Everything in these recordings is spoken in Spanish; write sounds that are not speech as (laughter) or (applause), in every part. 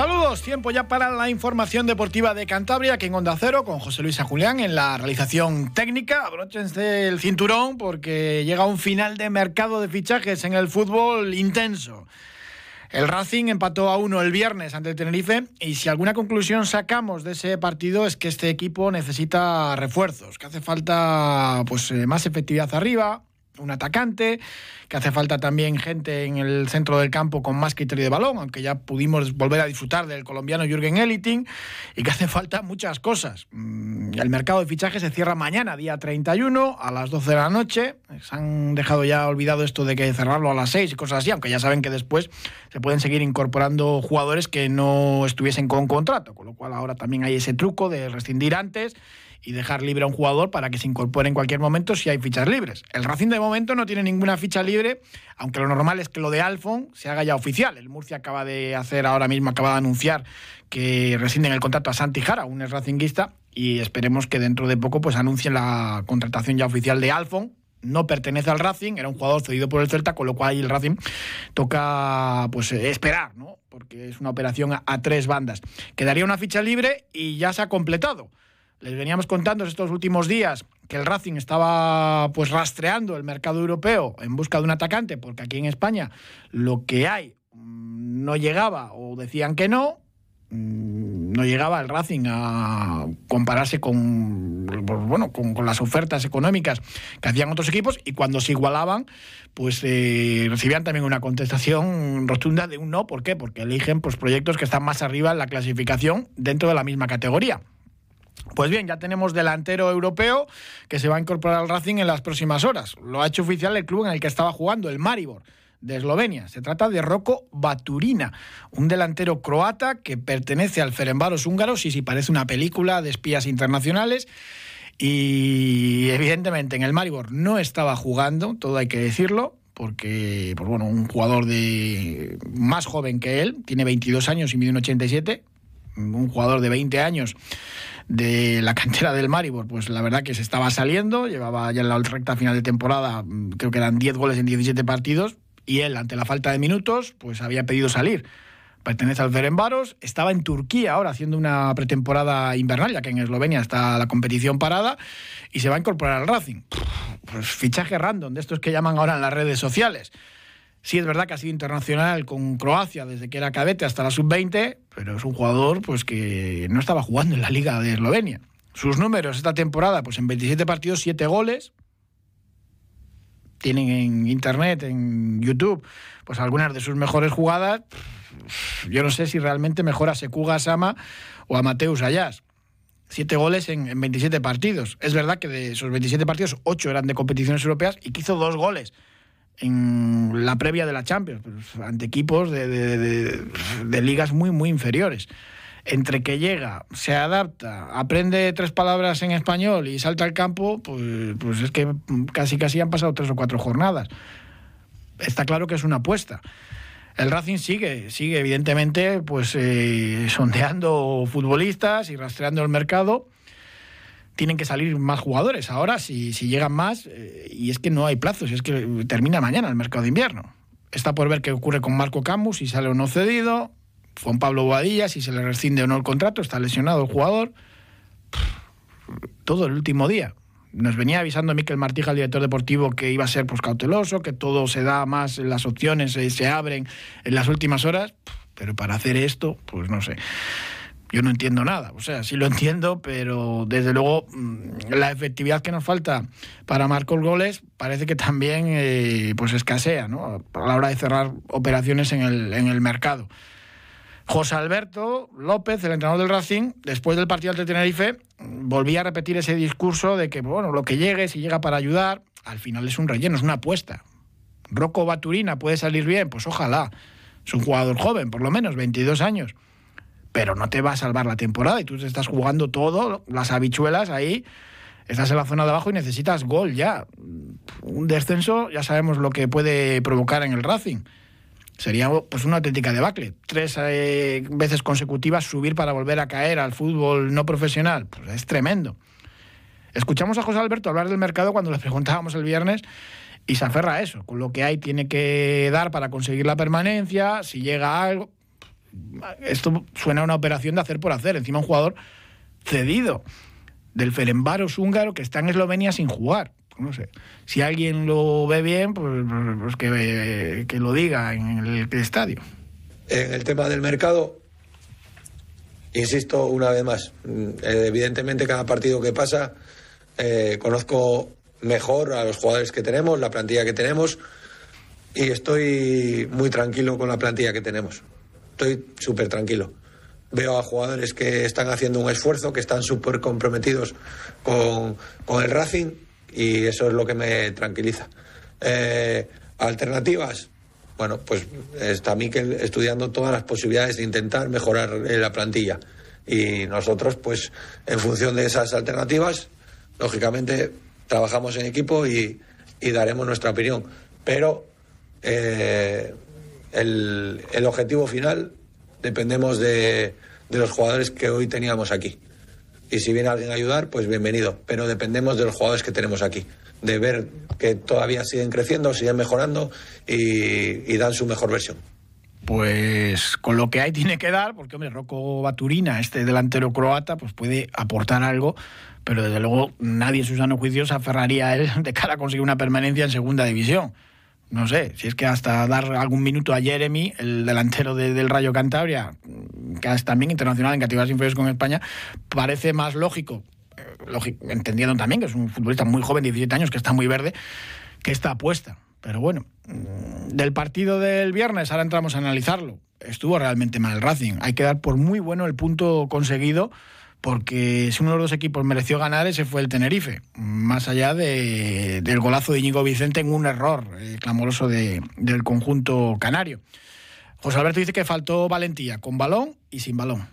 Saludos, tiempo ya para la información deportiva de Cantabria, aquí en Onda Cero, con José Luis Julián en la realización técnica. Abróchense el cinturón porque llega un final de mercado de fichajes en el fútbol intenso. El Racing empató a uno el viernes ante Tenerife y si alguna conclusión sacamos de ese partido es que este equipo necesita refuerzos, que hace falta pues eh, más efectividad arriba, un atacante, que hace falta también gente en el centro del campo con más criterio de balón, aunque ya pudimos volver a disfrutar del colombiano Jürgen Eliting, y que hace falta muchas cosas. Mm, el mercado de fichajes se cierra mañana, día 31, a las 12 de la noche. Se han dejado ya olvidado esto de que cerrarlo a las 6 y cosas así, aunque ya saben que después se pueden seguir incorporando jugadores que no estuviesen con contrato, con lo cual ahora también hay ese truco de rescindir antes y dejar libre a un jugador para que se incorpore en cualquier momento si hay fichas libres. El Racing de momento no tiene ninguna ficha libre, aunque lo normal es que lo de Alfon se haga ya oficial. El Murcia acaba de hacer ahora mismo, acaba de anunciar que rescinden el contrato a Santi Jara, un racinguista, y esperemos que dentro de poco pues anuncien la contratación ya oficial de Alfon, no pertenece al Racing, era un jugador cedido por el Celta, con lo cual el Racing toca pues esperar, ¿no? Porque es una operación a, tres bandas. Quedaría una ficha libre y ya se ha completado. Les veníamos contando estos últimos días que el Racing estaba pues rastreando el mercado europeo en busca de un atacante, porque aquí en España lo que hay mm, no llegaba o decían que no, mm, no llegaba el Racing a compararse con, pues, bueno, con, las ofertas económicas que hacían otros equipos y cuando se igualaban, pues eh, recibían también una contestación rotunda de un no. ¿Por qué? Porque eligen pues, proyectos que están más arriba en la clasificación dentro de la misma categoría. Pues bien, ya tenemos delantero europeo que se va a incorporar al Racing en las próximas horas. Lo ha hecho oficial el club en el que estaba jugando, el Maribor de Eslovenia. Se trata de Roko Baturina, un delantero croata que pertenece al Ferenbaros húngaros y si parece una película de espías internacionales. Y evidentemente en el Maribor no estaba jugando, todo hay que decirlo, porque pues bueno, un jugador de más joven que él, tiene 22 años y mide un 87, un jugador de 20 años de la cantera del Maribor, pues la verdad que se estaba saliendo, llevaba ya en la recta final de temporada, mm, creo que eran 10 goles en 17 partidos, y él, ante la falta de minutos, pues había pedido salir. Pertenece al Ferenbaros, estaba en Turquía ahora haciendo una pretemporada invernal, ya que en Eslovenia está la competición parada, y se va a incorporar al Racing. Pues fichaje random, de estos que llaman ahora en las redes sociales. Sí, es verdad que ha sido internacional con Croacia desde que era cadete hasta la sub-20, pero es un jugador pues que no estaba jugando en la Liga de Eslovenia. Sus números esta temporada, pues en 27 partidos, 7 goles. Tienen en internet, en YouTube, pues algunas de sus mejores jugadas. Yo no sé si realmente mejor a Sekuga Sama o a Mateus Ayas. Siete goles en, en, 27 partidos. Es verdad que de esos 27 partidos, 8 eran de competiciones europeas y que hizo dos goles en la previa de la Champions, pues, ante equipos de, ligas muy, muy inferiores. Entre que llega, se adapta, aprende tres palabras en español y salta al campo, pues, pues es que casi casi han pasado tres o cuatro jornadas. Está claro que es una apuesta. El Racing sigue, sigue evidentemente, pues eh, sondeando futbolistas y rastreando el mercado tienen que salir más jugadores. Ahora, si, si llegan más, eh, y es que no hay plazos, es que termina mañana el mercado de invierno. Está por ver qué ocurre con Marco Camus, si sale o no cedido. Juan Pablo Boadilla, si se le rescinde o no el contrato, está lesionado el jugador. Todo el último día. Nos venía avisando Miquel Martija, el director deportivo, que iba a ser pues, cauteloso, que todo se da más, las opciones se, se abren en las últimas horas. Pero para hacer esto, pues no sé yo no entiendo nada. O sea, sí lo entiendo, pero desde luego mm, la efectividad que nos falta para marcar goles parece que también eh, pues escasea ¿no? a la hora de cerrar operaciones en el, en el mercado. José Alberto López, el entrenador del Racing, después del partido ante Tenerife, volvía a repetir ese discurso de que, bueno, lo que llegue, si llega para ayudar, al final es un relleno, es una apuesta. Rocco Baturina puede salir bien, pues ojalá. Es un jugador joven, por lo menos, 22 años pero no te va a salvar la temporada y tú te estás jugando todo, las habichuelas ahí, estás en la zona de abajo y necesitas gol ya. Un descenso ya sabemos lo que puede provocar en el Racing. Sería pues una auténtica debacle. Tres eh, veces consecutivas subir para volver a caer al fútbol no profesional. Pues es tremendo. Escuchamos a José Alberto hablar del mercado cuando le preguntábamos el viernes y se aferra a eso. Con lo que hay tiene que dar para conseguir la permanencia. Si llega algo. Esto suena a una operación de hacer por hacer. Encima un jugador cedido del Ferenbaros húngaro que está en Eslovenia sin jugar no sé. Si alguien lo ve bien, pues, pues que, que, lo diga en el, estadio. En el tema del mercado, insisto una vez más, eh, evidentemente cada partido que pasa eh, conozco mejor a los jugadores que tenemos, la plantilla que tenemos y estoy muy tranquilo con la plantilla que tenemos. Estoy súper tranquilo. Veo a jugadores que están haciendo un esfuerzo, que están súper comprometidos con, con el Racing y eso es lo que me tranquiliza. Eh, alternativas, bueno, pues está Miquel estudiando todas las posibilidades de intentar mejorar la plantilla y nosotros, pues en función de esas alternativas, lógicamente trabajamos en equipo y, daremos nuestra opinión. Pero eh, el, el, objetivo final dependemos de, de los jugadores que hoy teníamos aquí y si viene alguien a ayudar, pues bienvenido. Pero dependemos de los jugadores que tenemos aquí, de ver que todavía siguen creciendo, siguen mejorando y, dan su mejor versión. Pues con lo que hay tiene que dar, porque hombre, Rocco Baturina, este delantero croata, pues puede aportar algo, pero desde luego nadie en su sano juicio se aferraría a él (laughs) de cara a conseguir una permanencia en segunda división no sé, si es que hasta dar algún minuto a Jeremy, el delantero del Rayo Cantabria, que es también internacional en categorías inferiores con España, parece más lógico, eh, entendiendo también que es un futbolista muy joven, 17 años, que está muy verde, que esta apuesta. Pero bueno, mm, del partido del viernes, ahora entramos a analizarlo. Estuvo realmente mal el Racing. Hay que dar por muy bueno el punto conseguido porque si uno de los dos equipos mereció ganar, ese fue el Tenerife, más allá de, del golazo de Íñigo Vicente en un error eh, clamoroso de, del conjunto canario. José Alberto dice que faltó valentía, con balón y sin balón.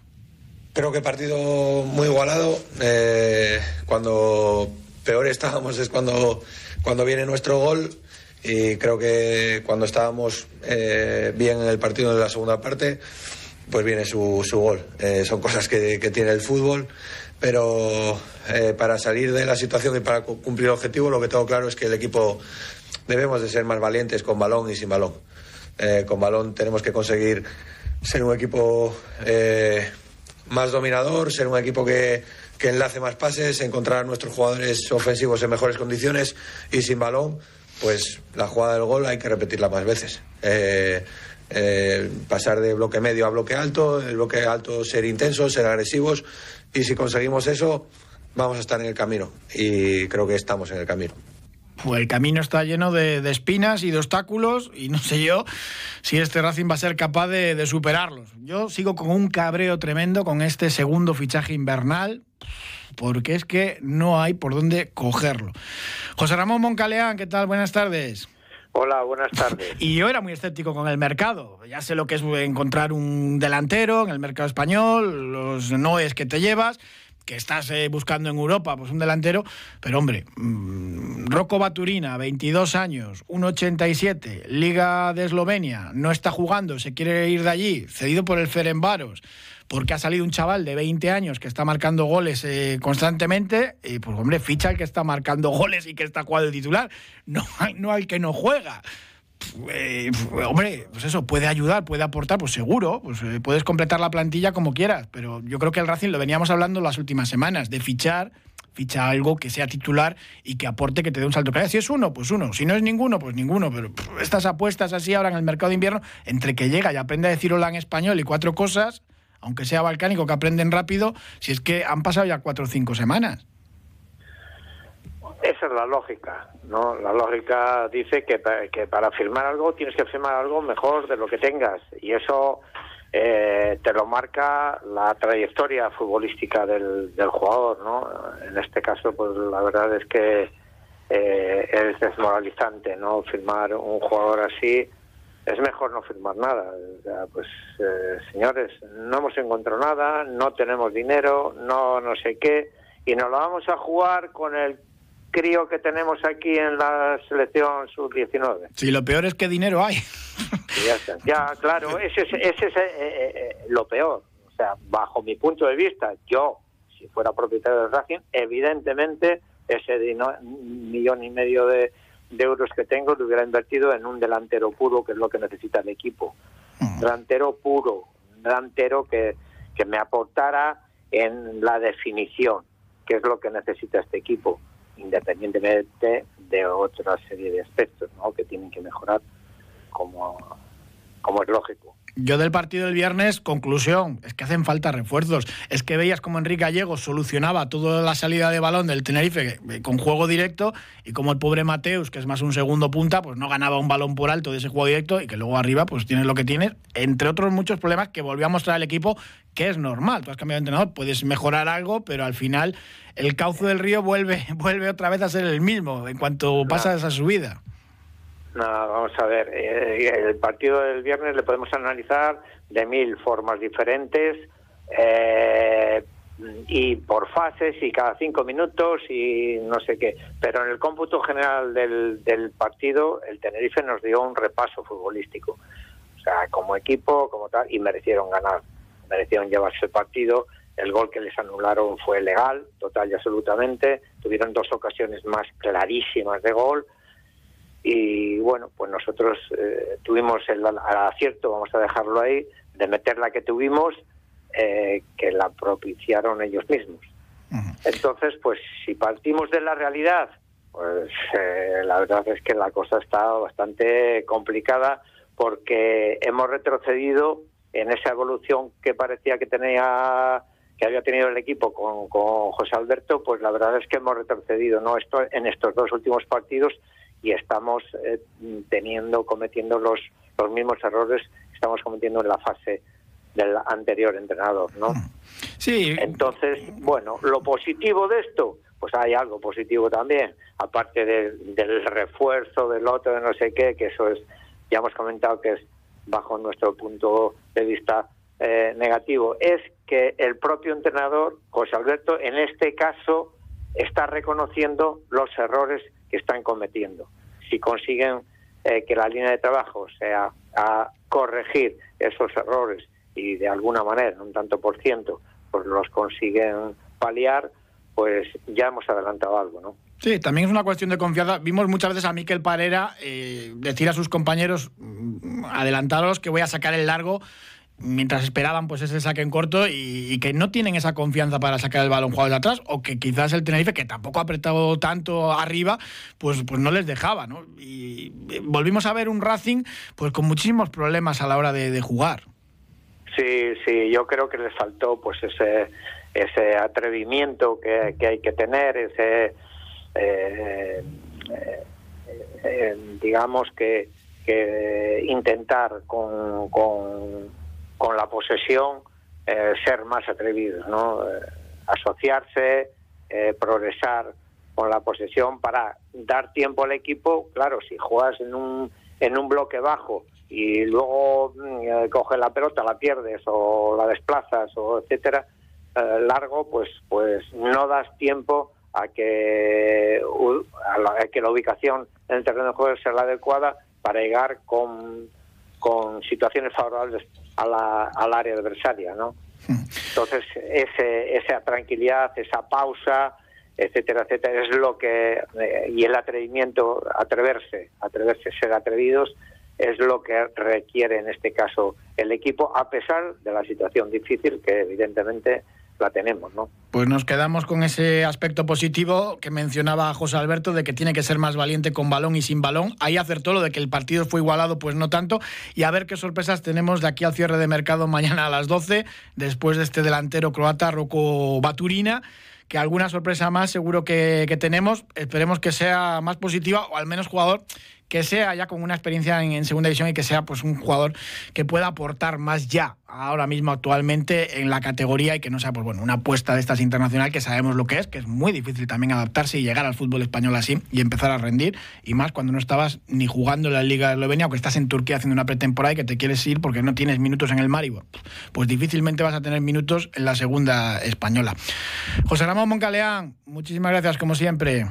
Creo que partido muy igualado. Eh, cuando peor estábamos es cuando, cuando viene nuestro gol. Y creo que cuando estábamos eh, bien en el partido de la segunda parte, pues viene su, su gol. Eh, son cosas que, tiene el fútbol, pero eh, para salir de la situación y para cumplir el objetivo, lo que tengo claro es que el equipo debemos de ser más valientes con balón y sin balón. Eh, con balón tenemos que conseguir ser un equipo más dominador, ser un equipo que, que enlace más pases, encontrar a nuestros jugadores ofensivos en mejores condiciones y sin balón, pues la jugada del gol hay que repetirla más veces. Pasar de bloque medio a bloque alto, el bloque alto ser intensos, ser agresivos y si conseguimos eso vamos a estar en el camino y creo que estamos en el camino. Pues el camino está lleno de, espinas y de obstáculos y no sé yo si este Racing va a ser capaz de, de superarlos. Yo sigo con un cabreo tremendo con este segundo fichaje invernal porque es que no hay por dónde cogerlo. José Ramón Moncaleán, ¿qué tal? Buenas tardes. Hola, buenas tardes. (laughs) Y yo era muy escéptico con el mercado. Ya sé lo que es encontrar un delantero en el mercado español, los noes que te llevas, que estás eh, buscando en Europa, pues un delantero. Pero hombre, mm, Rocco Baturina, 22 años, 1,87, Liga de Eslovenia, no está jugando, se quiere ir de allí, cedido por el Ferenbaros porque ha salido un chaval de 20 años que está marcando goles eh, constantemente, y pues hombre, ficha al que está marcando goles y que está jugando de titular, no, no al que no juega. Eh, hombre, pues eso, puede ayudar, puede aportar, pues seguro, pues eh, puedes completar la plantilla como quieras, pero yo creo que el Racing lo veníamos hablando las últimas semanas, de fichar, ficha algo que sea titular y que aporte, que te dé un salto. Si es uno, pues uno, si no es ninguno, pues ninguno, pero estas apuestas así ahora en el mercado de invierno, entre que llega y aprende a decir hola en español y cuatro cosas, aunque sea balcánico, que aprenden rápido, si es que han pasado ya cuatro o cinco semanas. Esa es la lógica, ¿no? La lógica dice que, que para firmar algo tienes que firmar algo mejor de lo que tengas y eso eh, te lo marca la trayectoria futbolística del, del, jugador, ¿no? En este caso, pues la verdad es que eh, es desmoralizante, ¿no? Firmar un jugador así es mejor no firmar nada. pues, eh, señores, no hemos encontrado nada, no tenemos dinero, no no sé qué, y nos lo vamos a jugar con el crío que tenemos aquí en la selección sub-19. Sí, lo peor es que dinero hay. ya, claro, ese es, ese es eh, eh, eh, lo peor. O sea, bajo mi punto de vista, yo, si fuera propietario del Racing, evidentemente ese millón y medio de, de euros que tengo lo hubiera invertido en un delantero puro, que es lo que necesita el equipo. Delantero puro, delantero que, que me aportara en la definición, que es lo que necesita este equipo, independientemente de otra serie de aspectos ¿no? que tienen que mejorar, como, como es lógico. Yo del partido del viernes, conclusión, es que hacen falta refuerzos. Es que veías como Enrique Gallego solucionaba toda la salida de balón del Tenerife eh, con juego directo y como el pobre Mateus, que es más un segundo punta, pues no ganaba un balón por alto de ese juego directo y que luego arriba pues tienes lo que tienes, entre otros muchos problemas que volvió a mostrar el equipo, que es normal. Tú has cambiado de entrenador, puedes mejorar algo, pero al final el cauce del río vuelve, (laughs) vuelve otra vez a ser el mismo en cuanto pasa esa subida. No, vamos a ver, eh, el partido del viernes le podemos analizar de mil formas diferentes eh, y por fases y cada cinco minutos y no sé qué. Pero en el cómputo general del, del partido, el Tenerife nos dio un repaso futbolístico. O sea, como equipo, como tal, y merecieron ganar, merecieron llevarse el partido. El gol que les anularon fue legal, total y absolutamente. Tuvieron dos ocasiones más clarísimas de gol y bueno, pues nosotros eh, tuvimos el, acierto, vamos a dejarlo ahí, de meter la que tuvimos, eh, que la propiciaron ellos mismos. Entonces, pues si partimos de la realidad, pues eh, la verdad es que la cosa está bastante complicada porque hemos retrocedido en esa evolución que parecía que tenía que había tenido el equipo con, con José Alberto, pues la verdad es que hemos retrocedido no esto en estos dos últimos partidos y estamos eh, teniendo, cometiendo los, los mismos errores que estamos cometiendo en la fase del anterior entrenador, ¿no? Mm. Sí. Entonces, bueno, lo positivo de esto, pues hay algo positivo también, aparte del refuerzo del otro, de no sé qué, que eso es, ya hemos comentado que es bajo nuestro punto de vista eh, negativo, es que el propio entrenador, José Alberto, en este caso está reconociendo los errores que están cometiendo. Si consiguen eh, que la línea de trabajo sea a corregir esos errores y de alguna manera, un tanto por ciento, pues los consiguen paliar, pues ya hemos adelantado algo, ¿no? Sí, también es una cuestión de confianza. Vimos muchas veces a Miquel Parera eh, decir a sus compañeros, mm, adelantaros que voy a sacar el largo mientras esperaban pues ese saque en corto y, que no tienen esa confianza para sacar el balón jugado de atrás o que quizás el Tenerife que tampoco ha apretado tanto arriba pues pues no les dejaba ¿no? y volvimos a ver un Racing pues con muchísimos problemas a la hora de, jugar sí sí yo creo que les faltó pues ese ese atrevimiento que, hay que tener ese eh, eh, eh, digamos que, que intentar con la posesión eh, ser más atrevidos, ¿no? Eh, asociarse, eh, progresar con la posesión para dar tiempo al equipo. Claro, si juegas en un, en un bloque bajo y luego mm, coges la pelota, la pierdes o la desplazas o etcétera, largo, pues, pues no das tiempo a que, a, que la ubicación en el terreno de juego sea la adecuada para llegar con, con situaciones favorables al área adversaria, ¿no? Hmm. Entonces, ese, esa tranquilidad, esa pausa, etcétera, etcétera, es lo que, eh, y el atrevimiento, atreverse, atreverse, ser atrevidos, es lo que requiere en este caso el equipo, a pesar de la situación difícil que evidentemente la tenemos, ¿no? Pues nos quedamos con ese aspecto positivo que mencionaba José Alberto de que tiene que ser más valiente con balón y sin balón. Ahí acertó lo de que el partido fue igualado, pues no tanto. Y a ver qué sorpresas tenemos de aquí al cierre de mercado mañana a las 12, después de este delantero croata, Rocco Baturina que alguna sorpresa más seguro que, que, tenemos. Esperemos que sea más positiva o al menos jugador que sea ya con una experiencia en, segunda división y que sea pues un jugador que pueda aportar más ya ahora mismo actualmente en la categoría y que no sea pues bueno una apuesta de estas internacional, que sabemos lo que es, que es muy difícil también adaptarse y llegar al fútbol español así y empezar a rendir, y más cuando no estabas ni jugando en la Liga de Eslovenia o que estás en Turquía haciendo una pretemporada y que te quieres ir porque no tienes minutos en el Maribor. Pues difícilmente vas a tener minutos en la segunda española. José Ramón Moncaleán, muchísimas gracias como siempre.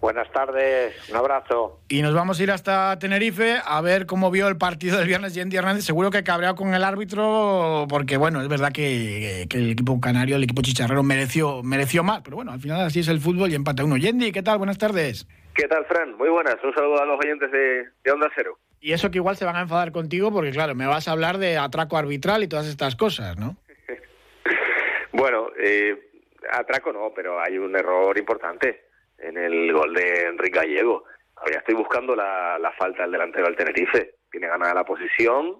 Buenas tardes, un abrazo. Y nos vamos a ir hasta Tenerife a ver cómo vio el partido del viernes Yendi Hernández. Seguro que cabreado con el árbitro, porque bueno, es verdad que, el equipo canario, el equipo chicharrero mereció, mereció más, pero bueno, al final así es el fútbol y empate uno. Yendi, ¿qué tal? Buenas tardes. ¿Qué tal, Fran? Muy buenas. Un saludo a los oyentes de, de Onda Cero. Y eso que igual se van a enfadar contigo porque, claro, me vas a hablar de atraco arbitral y todas estas cosas, ¿no? (laughs) bueno, eh, atraco no, pero hay un error importante en el gol de Enrique Gallego. Todavía estoy buscando la, la falta del delantero del Tenerife. Tiene ganada la posición.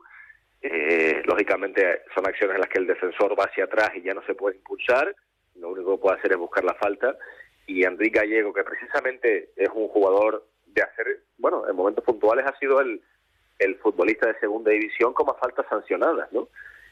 Eh, lógicamente son acciones en las que el defensor va hacia atrás y ya no se puede impulsar. Lo único que puede hacer es buscar la falta. Y Enrique Gallego, que precisamente es un jugador de hacer, bueno, en momentos puntuales ha sido el, el futbolista de segunda división con más faltas sancionadas, ¿no?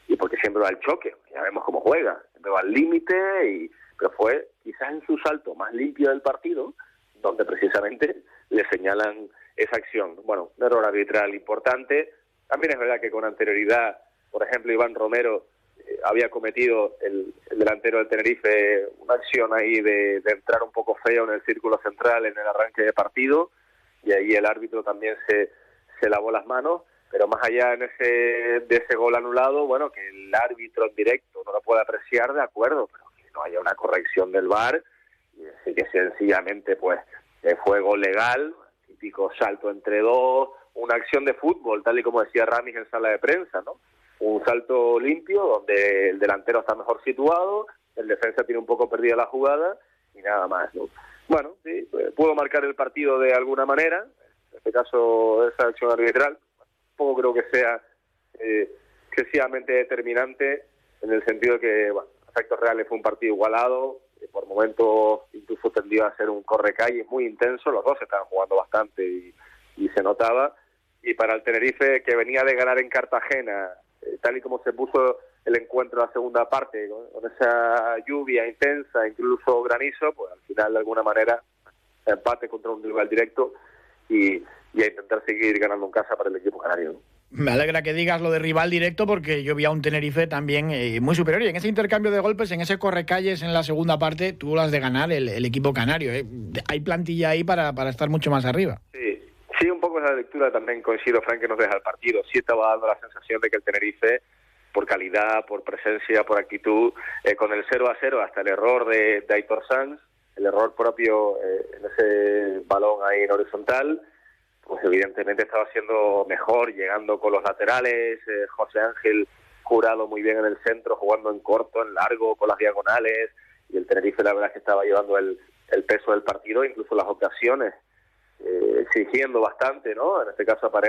Y porque siempre va al choque, ya vemos cómo juega, siempre va al límite y pero fue quizás en su salto más limpio del partido, donde precisamente le señalan esa acción. Bueno, un error arbitral importante. También es verdad que con anterioridad, por ejemplo, Iván Romero eh, había cometido el, delantero del Tenerife una acción ahí de, entrar un poco feo en el círculo central en el arranque de partido y ahí el árbitro también se, se lavó las manos pero más allá en ese, de ese gol anulado, bueno, que el árbitro en directo no lo puede apreciar, de acuerdo, pero no haya una corrección del VAR, y decir que sencillamente pues fue gol legal, típico salto entre dos, una acción de fútbol, tal y como decía Ramis en sala de prensa, ¿no? Un salto limpio donde el delantero está mejor situado, el defensa tiene un poco perdida la jugada y nada más, ¿no? Bueno, sí, pudo marcar el partido de alguna manera, en este caso esa acción arbitral, poco creo que sea eh, excesivamente determinante en el sentido que, bueno, efectos reales fue un partido igualado, eh, por momentos incluso tendió a ser un corre-calle muy intenso, los dos estaban jugando bastante y, se notaba. Y para el Tenerife, que venía de ganar en Cartagena, eh, tal y como se puso el encuentro en la segunda parte, con, esa lluvia intensa, incluso granizo, pues al final de alguna manera empate contra un rival directo y, y a intentar seguir ganando en casa para el equipo canario. Me alegra que digas lo de rival directo porque yo vi a un Tenerife también eh, muy superior y en ese intercambio de golpes, en ese correcalles en la segunda parte, tuvo las de ganar el, equipo canario. ¿eh? Hay plantilla ahí para, para estar mucho más arriba. Sí, sí, un poco esa lectura también coincido, Frank, que nos deja el partido. Sí estaba dando la sensación de que el Tenerife, por calidad, por presencia, por actitud, eh, con el 0 a 0 hasta el error de, de Aitor Sanz, el error propio en ese balón ahí en horizontal, pues evidentemente estaba siendo mejor, llegando con los laterales, eh, José Ángel jurado muy bien en el centro, jugando en corto, en largo, con las diagonales, y el Tenerife la verdad es que estaba llevando el, el peso del partido, incluso las ocasiones, eh, exigiendo bastante, ¿no? En este caso a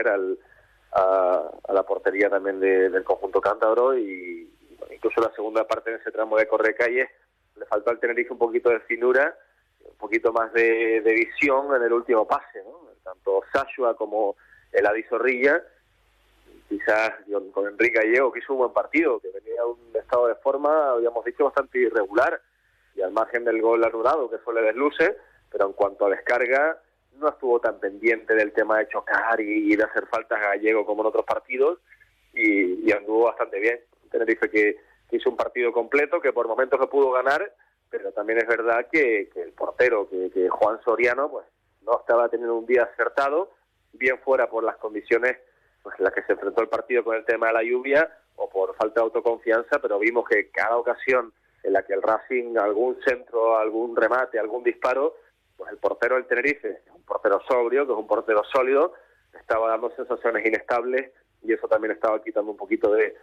a, la portería también del conjunto cántabro y, incluso la segunda parte en ese tramo de calle le faltó al Tenerife un poquito de finura, un poquito más de, de visión en el último pase, ¿no? Tanto Sashua como el Zorrilla, quizás con Enrique Gallego, que hizo un buen partido, que venía un estado de forma, habíamos dicho, bastante irregular, y al margen del gol anulado, que suele desluce, pero en cuanto a descarga, no estuvo tan pendiente del tema de chocar y, de hacer faltas a Gallego como en otros partidos, y, anduvo bastante bien. Tenerife que, que hizo un partido completo, que por momentos lo pudo ganar, pero también es verdad que, el portero, que, que Juan Soriano, pues no estaba teniendo un día acertado, bien fuera por las condiciones pues, en las que se enfrentó el partido con el tema de la lluvia o por falta de autoconfianza, pero vimos que cada ocasión en la que el Racing, algún centro, algún remate, algún disparo, pues el portero del Tenerife, un portero sobrio, que es un portero sólido, estaba dando sensaciones inestables y eso también estaba quitando un poquito de,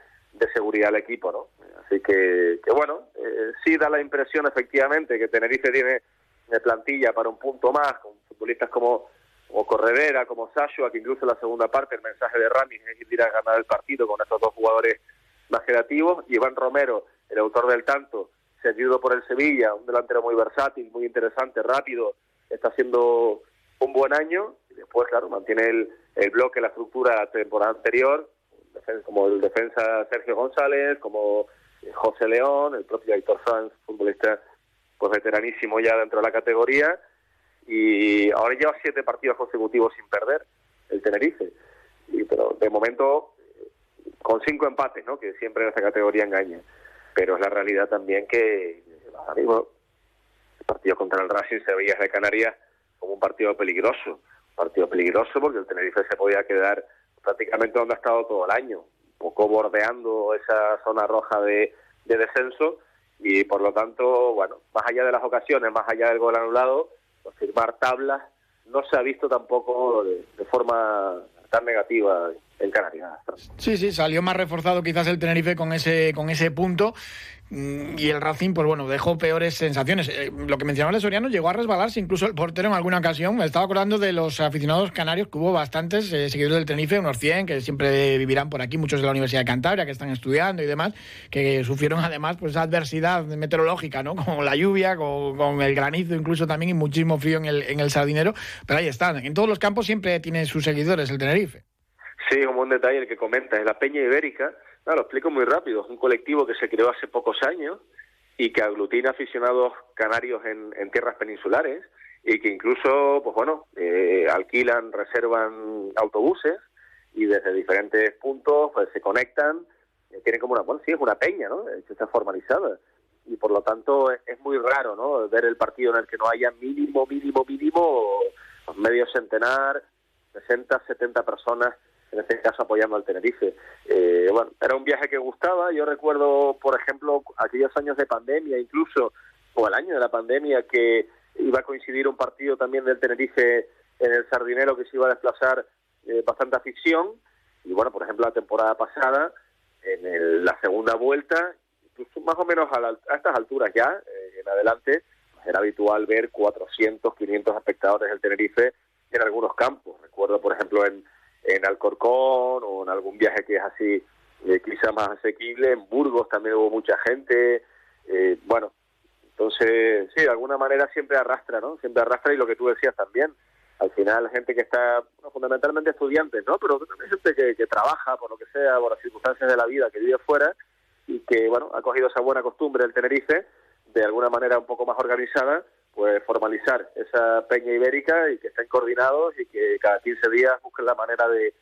seguridad al equipo, ¿no? Así que, que bueno, eh, sí da la impresión efectivamente que Tenerife tiene de plantilla para un punto más, con futbolistas como, como Corredera, como Sashua, que incluso en la segunda parte el mensaje de Ramis es ir a ganar el partido con estos dos jugadores más creativos, y Iván Romero, el autor del tanto, seguido por el Sevilla, un delantero muy versátil, muy interesante, rápido, está haciendo un buen año, y después, claro, mantiene el, el bloque, la estructura de la temporada anterior, como el defensa Sergio González, como José León, el propio Aitor Sanz, futbolista pues veteranísimo ya dentro de la categoría, y ahora lleva siete partidos consecutivos sin perder el Tenerife. Y, pero de momento con cinco empates, ¿no? que siempre en esta categoría engaña. Pero es la realidad también que ahora mismo el partido contra el Racing se veía de Canarias como un partido peligroso. Un partido peligroso porque el Tenerife se podía quedar prácticamente donde ha estado todo el año, un poco bordeando esa zona roja de, de descenso y por lo tanto, bueno, más allá de las ocasiones, más allá del gol anulado, firmar tablas no se ha visto tampoco de, de forma tan negativa en Canarias. Sí, sí, salió más reforzado quizás el Tenerife con ese, con ese punto y el Racing, pues bueno, dejó peores sensaciones. Eh, lo que mencionaba el Soriano, llegó a resbalarse incluso el portero en alguna ocasión. Me estaba acordando de los aficionados canarios, que hubo bastantes eh, seguidores del Tenerife, unos 100, que siempre vivirán por aquí, muchos de la Universidad de Cantabria, que están estudiando y demás, que sufrieron además pues adversidad meteorológica, ¿no? Con la lluvia, con, con, el granizo incluso también y muchísimo frío en el, en el Sardinero. Pero ahí están. En todos los campos siempre tiene sus seguidores el Tenerife. Sí, un buen detalle el que comenta. Es la Peña Ibérica, no, lo explico muy rápido, es un colectivo que se creó hace pocos años y que aglutina aficionados canarios en, en tierras peninsulares y que incluso, pues bueno, eh, alquilan, reservan autobuses y desde diferentes puntos pues se conectan, eh, tienen como una, bueno, sí, es una peña, ¿no? Eh, está formalizada y por lo tanto es, es, muy raro, ¿no? Ver el partido en el que no haya mínimo, mínimo, mínimo, pues, medio centenar, 60, 70 personas en este caso apoyando al Tenerife. Eh, bueno, era un viaje que gustaba. Yo recuerdo, por ejemplo, aquellos años de pandemia, incluso, o el año de la pandemia, que iba a coincidir un partido también del Tenerife en el Sardinero que se iba a desplazar eh, bastante afición. Y bueno, por ejemplo, la temporada pasada, en el, la segunda vuelta, incluso más o menos a, la, a estas alturas ya, eh, en adelante, era habitual ver 400, 500 espectadores del Tenerife en algunos campos. Recuerdo, por ejemplo, en, en Alcorcón o en algún viaje que es así eh, quizá más asequible. En Burgos también hubo mucha gente. Eh, bueno, entonces, sí, de alguna manera siempre arrastra, ¿no? Siempre arrastra y lo que tú decías también. Al final, gente que está, bueno, fundamentalmente estudiantes, ¿no? Pero también gente que, que trabaja, por lo que sea, por las circunstancias de la vida, que vive fuera y que, bueno, ha cogido esa buena costumbre del Tenerife de alguna manera un poco más organizada pues formalizar esa peña ibérica y que estén coordinados y que cada 15 días busquen la manera de,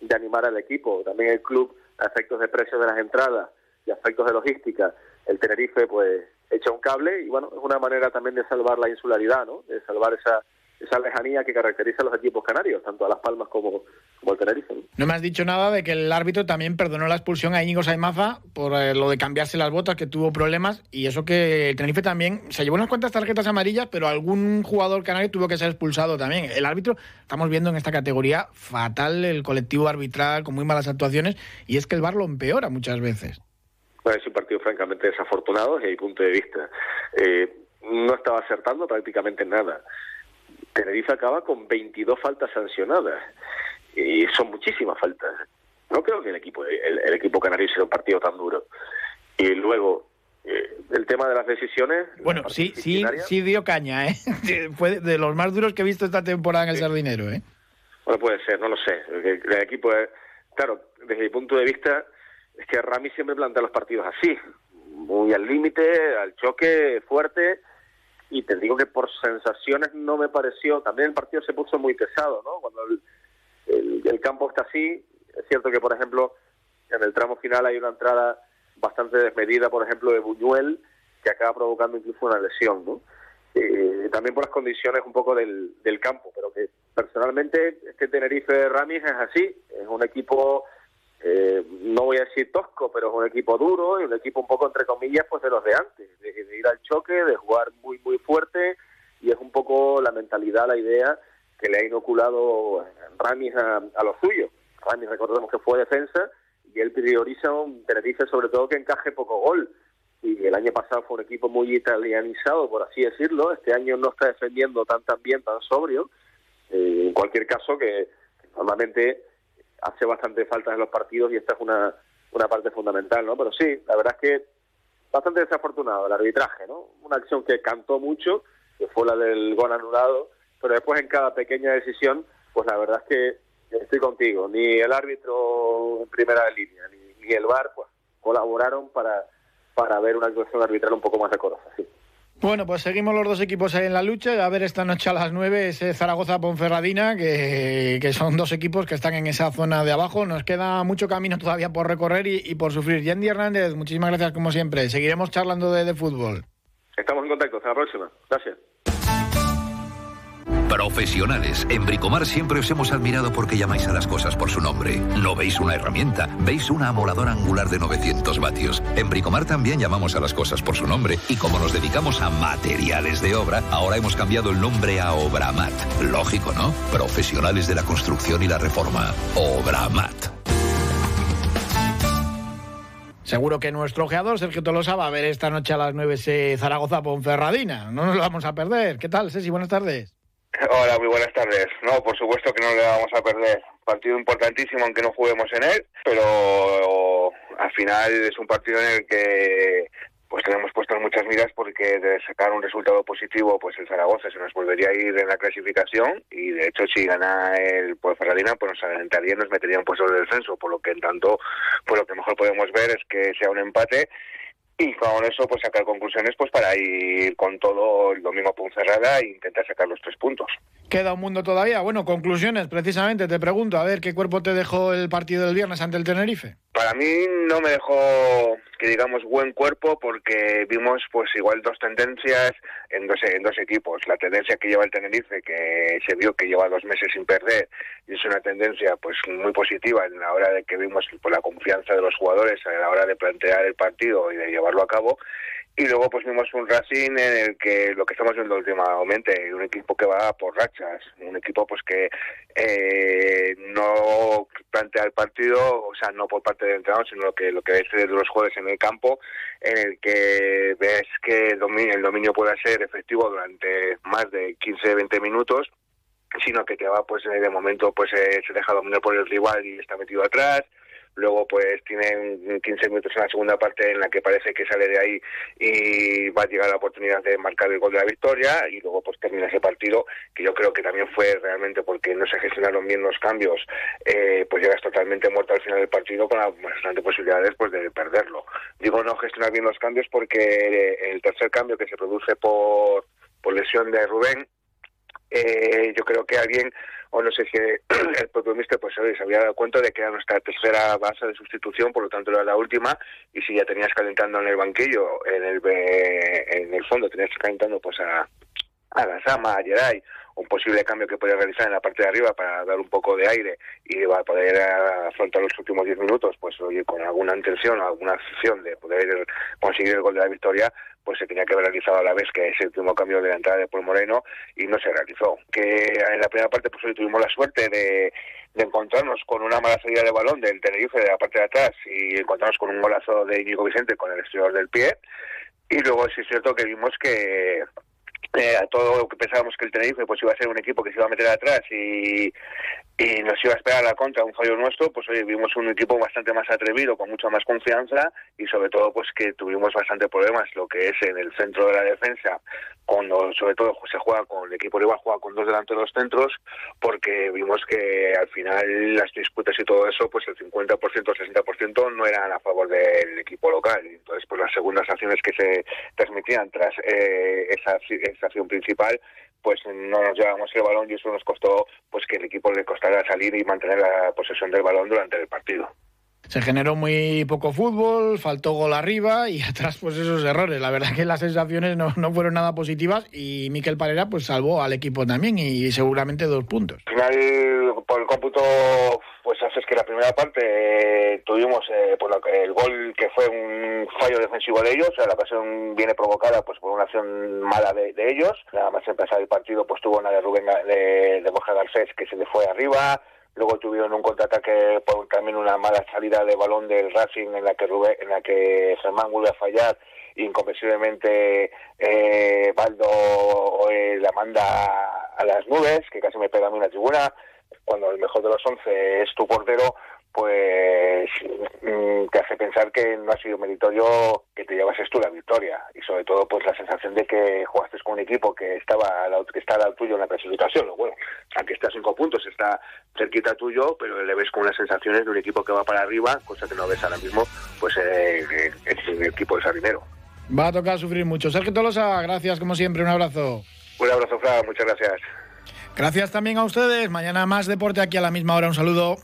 de animar al equipo. También el club, a efectos de precios de las entradas y aspectos de logística, el Tenerife pues echa un cable y bueno, es una manera también de salvar la insularidad, ¿no? De salvar esa esa lejanía que caracteriza a los equipos canarios, tanto a Las Palmas como, como al Tenerife. ¿no? me has dicho nada de que el árbitro también perdonó la expulsión a Íñigo Saimaza por eh, lo de cambiarse las botas, que tuvo problemas, y eso que el Tenerife también se llevó unas cuantas tarjetas amarillas, pero algún jugador canario tuvo que ser expulsado también. El árbitro, estamos viendo en esta categoría fatal el colectivo arbitral, con muy malas actuaciones, y es que el VAR lo empeora muchas veces. Bueno, es un partido francamente desafortunado desde mi punto de vista. Eh, no estaba acertando prácticamente nada. Tenerife acaba con 22 faltas sancionadas y son muchísimas faltas. No creo que el equipo el, el equipo canario sea un partido tan duro. Y luego eh, el tema de las decisiones. Bueno, sí, sí, sí dio caña, ¿eh? (laughs) Fue de los más duros que he visto esta temporada en el sí. Sardinero, ¿eh? Bueno, puede ser, no lo sé. El, el equipo, es, claro, desde mi punto de vista, es que Rami siempre plantea los partidos así, muy al límite, al choque fuerte y te digo que por sensaciones no me pareció, también el partido se puso muy pesado, ¿no? Cuando el, el, campo está así, es cierto que, por ejemplo, en el tramo final hay una entrada bastante desmedida, por ejemplo, de Buñuel, que acaba provocando incluso una lesión, ¿no? Eh, también por las condiciones un poco del, del campo, pero que personalmente este Tenerife Ramis es así, es un equipo eh, no voy a decir tosco, pero es un equipo duro y un equipo un poco entre comillas pues de los de antes, de, ir al choque, de jugar muy muy fuerte y es un poco la mentalidad, la idea que le ha inoculado Ramis a, a los suyos. Ramis recordemos que fue defensa y él prioriza un Tenerife sobre todo que encaje poco gol. Y el año pasado fue un equipo muy italianizado por así decirlo, este año no está defendiendo tan tan bien, tan sobrio, eh, en cualquier caso que normalmente hace bastante falta en los partidos y esta es una, una parte fundamental, ¿no? Pero sí, la verdad es que bastante desafortunado el arbitraje, ¿no? Una acción que cantó mucho, que fue la del gol anulado, pero después en cada pequeña decisión, pues la verdad es que estoy contigo, ni el árbitro en primera línea, ni, ni el VAR, pues colaboraron para, para ver una actuación arbitral un poco más decorosa, sí. Bueno, pues seguimos los dos equipos ahí en la lucha. A ver esta noche a las 9 ese Zaragoza-Ponferradina, que, que, son dos equipos que están en esa zona de abajo. Nos queda mucho camino todavía por recorrer y, y por sufrir. Yandy Hernández, muchísimas gracias como siempre. Seguiremos charlando de, de fútbol. Estamos en contacto. Hasta la próxima. Gracias. Profesionales. En Bricomar siempre os hemos admirado porque llamáis a las cosas por su nombre. No veis una herramienta, veis una amoladora angular de 900 vatios. En Bricomar también llamamos a las cosas por su nombre y como nos dedicamos a materiales de obra, ahora hemos cambiado el nombre a Obramat. Lógico, ¿no? Profesionales de la construcción y la reforma. Obramat. Seguro que nuestro ojeador, Sergio Tolosa, va a ver esta noche a las 9 ese Zaragoza-Ponferradina. No nos lo vamos a perder. ¿Qué tal, Ceci? Buenas tardes. Hola, muy buenas tardes. No, por supuesto que no le vamos a perder. Partido importantísimo aunque no juguemos en él, pero al final es un partido en el que pues tenemos puestas muchas miras porque de sacar un resultado positivo, pues el Zaragoza se nos volvería a ir en la clasificación y de hecho si gana el pues Ferradina, pues nos adelantaría y nos metería en puesto de descenso, por lo que en tanto, pues lo que mejor podemos ver es que sea un empate y con eso pues sacar conclusiones pues para ir con todo el domingo a Ponferrada e intentar sacar los tres puntos. Queda un mundo todavía. Bueno, conclusiones, precisamente, te pregunto, a ver qué cuerpo te dejó el partido del viernes ante el Tenerife. Para mí no me dejó, que digamos, buen cuerpo porque vimos pues igual dos tendencias en dos, en dos equipos. La tendencia que lleva el Tenerife, que se vio que lleva dos meses sin perder, y es una tendencia pues muy positiva en la hora de que vimos pues, la confianza de los jugadores a la hora de plantear el partido y de llevarlo a cabo y luego pues vimos un Racing en el que lo que estamos viendo últimamente, un equipo que va por rachas, un equipo pues que eh, no plantea el partido, o sea, no por parte del entrenador, sino lo que lo que ves de los jueves en el campo, en el que ves que el dominio, el dominio puede ser efectivo durante más de 15-20 minutos sino que te va pues de momento pues eh, se deja dominar por el rival y está metido atrás luego pues tienen 15 minutos en la segunda parte en la que parece que sale de ahí y va a llegar la oportunidad de marcar el gol de la victoria. Y luego pues termina ese partido que yo creo que también fue realmente porque no se gestionaron bien los cambios eh, pues llegas totalmente muerto al final del partido con bastantes posibilidades pues de perderlo. Digo no gestionar bien los cambios porque el tercer cambio que se produce por, por lesión de Rubén eh, yo creo que alguien o no sé si (clears throat) el propio mister pues se había dado cuenta de que era nuestra tercera base de sustitución, por lo tanto era la última, y si ya tenías calentando en el banquillo, en el en el fondo tenías calentando pues a, a la Sama, a Geray, un posible cambio que podía realizar en la parte de arriba para dar un poco de aire y va a poder afrontar los últimos 10 minutos, pues oye, con alguna intención o alguna acción de poder conseguir el gol de la victoria, pues se tenía que haber realizado a la vez que ese último cambio de la entrada de Paul Moreno y no se realizó. Que en la primera parte pues hoy tuvimos la suerte de, de encontrarnos con una mala salida de balón del Tenerife de la parte de atrás y encontrarnos con un golazo de Íñigo Vicente con el exterior del pie. Y luego sí es cierto que vimos que eh, a todo lo que pensábamos que el Tenerife pues iba a ser un equipo que se iba a meter atrás y, y nos iba a esperar la contra un fallo nuestro, pues hoy vimos un equipo bastante más atrevido, con mucha más confianza y sobre todo pues que tuvimos bastante problemas lo que es en el centro de la defensa, cuando sobre todo se juega con el equipo rival juega con dos delanteros centros, porque vimos que al final las disputas y todo eso, pues el 50% o el 60% no eran a favor del equipo local. Entonces pues las segundas acciones que se transmitían tras eh, esa acción principal, pues no nos llevamos el balón y eso nos costó pues que el equipo le costara salir y mantener la posesión del balón durante el partido. Se generó muy poco fútbol, faltó gol arriba y (laughs) atrás pues esos errores. La verdad que las sensaciones no, no fueron nada positivas y Miquel Parera pues salvó al equipo también y seguramente dos puntos. Al final, por el cómputo, pues haces que la primera parte eh, tuvimos eh, por el gol que fue un fallo defensivo de ellos, o sea, la ocasión viene provocada pues por una acción mala de, ellos. Nada más empezar el partido pues tuvo una de Rubén de, de Borja Garcés que se le fue arriba, Luego tuvieron un contraataque por también una mala salida de balón del Racing en la que Rubén, en la que Germán vuelve a fallar. Incomprensiblemente eh, Baldo eh, la manda a las nubes, que casi me pega a mí una tribuna, cuando el mejor de los once es tu portero, pues mm, te hace pensar que no ha sido meritorio que te llevases tú la victoria. Y sobre todo pues la sensación de que jugaste con un equipo que estaba que está al lado tuyo en la clasificación. Bueno aunque está a cinco puntos está cerquita tuyo pero le ves con las sensaciones de un equipo que va para arriba cosa que no ves ahora mismo pues eh, en el equipo de Sardinero va a tocar sufrir mucho. Sergio Tolosa gracias como siempre. Un abrazo. Un abrazo Fran. Muchas gracias. Gracias también a ustedes. Mañana más deporte aquí a la misma hora. Un saludo